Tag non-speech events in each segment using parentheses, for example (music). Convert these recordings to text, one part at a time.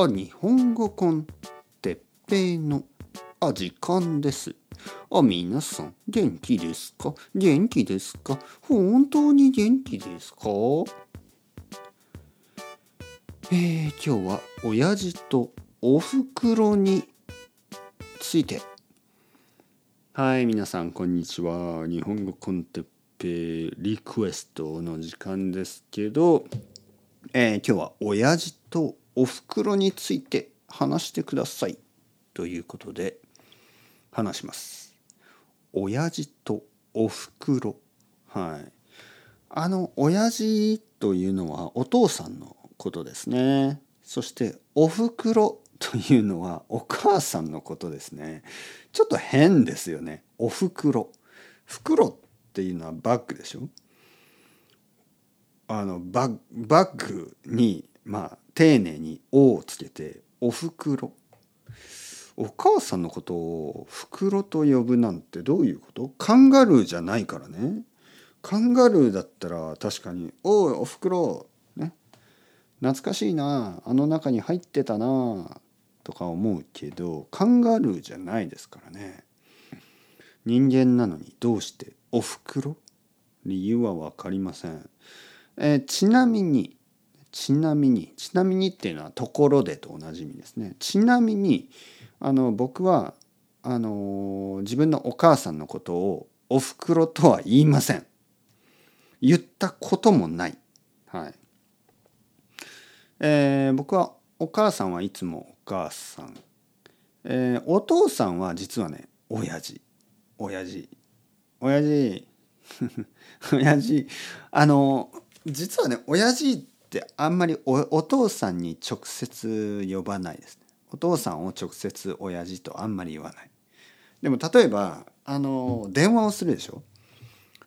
あ、日本語コンてっぺいのあ時間です。あ、皆さん元気ですか？元気ですか？本当に元気ですか？えー、今日は親父とおふくろについて。はい皆さんこんにちは。日本語コンテッペリクエストの時間ですけど、えー、今日は親父とおふくろについて話してください。ということで話します。親父とおふくろ。はい。あの親父というのはお父さんのことですね。そしておふくろというのはお母さんのことですね。ちょっと変ですよね。おふくろ。袋っていうのはバッグでしょ？あのバッバッグにまあ丁寧に「お」をつけて「おふくろ」お母さんのことを袋と呼ぶなんてどういうこと？カンガルーじゃないからね。カンガルーだったら確かに「おいおふくろ」ね。懐かしいな。あの中に入ってたな。とか思うけどカンガルーじゃないですからね。人間なのにどうしておふくろ理由は分かりません、えー、ちなみにちなみにちなみにっていうのはところでと同じ意味ですね。ちなみにあの僕はあの自分のお母さんのことをおふくろとは言いません。言ったこともない。はい。えー、僕はお母さんはいつもお母さん、えー、お父さんは実はね親父。親父。親父。親父。(laughs) あの実はね親父ってあんまりおお父さんに直接呼ばないですね。お父さんを直接親父とあんまり言わない。でも例えばあの電話をするでしょ？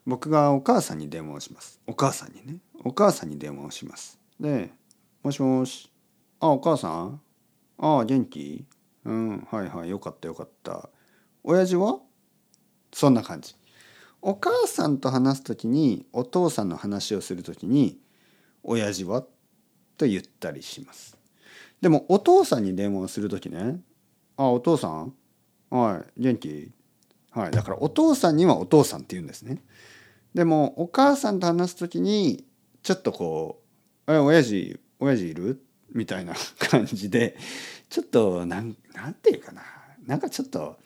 僕がお母さんに電話をします。お母さんにね。お母さんに電話をします。で「もしもし。あお母さん？ああ元気？うんはいはいよかったよかった。親父は？そんな感じ。お母さんと話す時にお父さんの話をする時に「親父は?」と言ったりしますでもお父さんに電話をする時ね「あお父さん？はい元気?」はいだからお父さんにはお父さんって言うんですねでもお母さんと話す時にちょっとこう「え親父親父いる?」みたいな (laughs) 感じでちょっとなんなんていうかななんかちょっと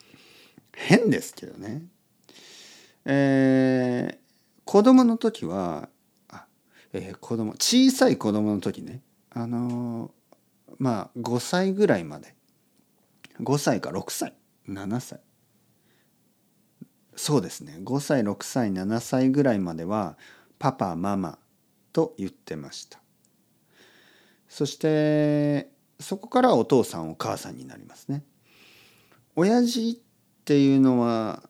変ですけどねえー、子供の時は、えー、子供小さい子供の時ねあのー、まあ5歳ぐらいまで5歳か6歳7歳。そうですね。5歳6歳7歳ぐらいまではパパママと言ってました。そしてそこからお父さんお母さんになりますね。親父っていうのは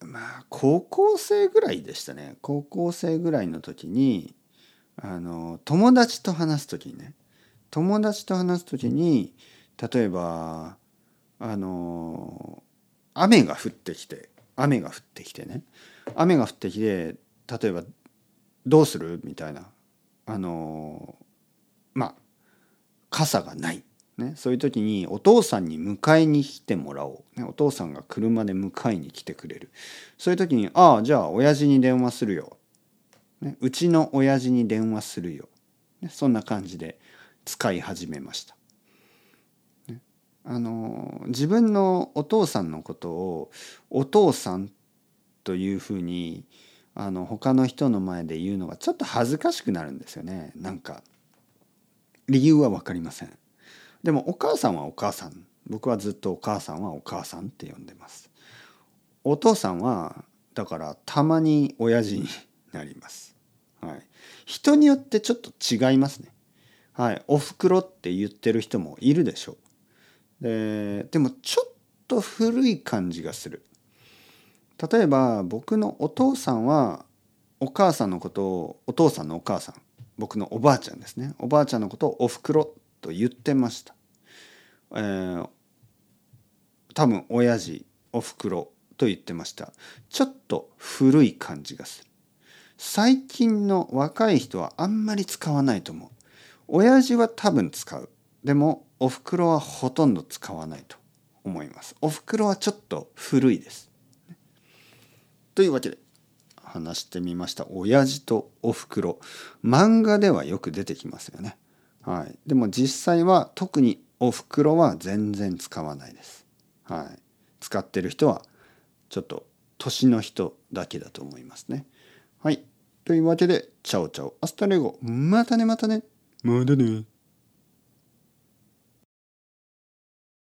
まあ高校生ぐらいでしたね。高校生ぐらいの時にあの友達と話す時にね友達と話す時に例えばあの雨が降ってきて雨が降ってきてね雨が降ってきて例えば「どうする?」みたいなあのまあ傘がない。ね、そういう時にお父さんに迎えに来てもらおう、ね、お父さんが車で迎えに来てくれる。そういう時に「ああじゃあ親父に電話するよ」ね「うちの親父に電話するよ」ね、そんな感じで使い始めました。ね、あの自分のお父さんのことを「お父さん」というふうにあの他の人の前で言うのがちょっと恥ずかしくなるんですよねなんか理由は分かりません。でもお母さんはお母さん僕はずっとお母さんはお母さんって呼んでますお父さんはだからたまに親父になります。はい。人によってちょっと違いますね。はい。おふくろって言ってる人もいるでしょう。ででもちょっと古い感じがする。例えば僕のお父さんはお母さんのことをお父さんのお母さん。僕のおばあちゃんですね。おばあちゃんのことをおふくろと言ってました。えー、多分親父おふくろと言ってました。ちょっと古い感じがする。最近の若い人はあんまり使わないと思う。親父は多分使う。でもおふくろはほとんど使わないと思います。おふくろはちょっと古いです。というわけで話してみました。親父とおふくろ。漫画ではよく出てきますよね。はい。でも実際は特におふくろは全然使わないです。はい。使ってる人はちょっと年の人だけだと思いますね。はい。というわけで chao chao hasta luego。またねまたね。またね。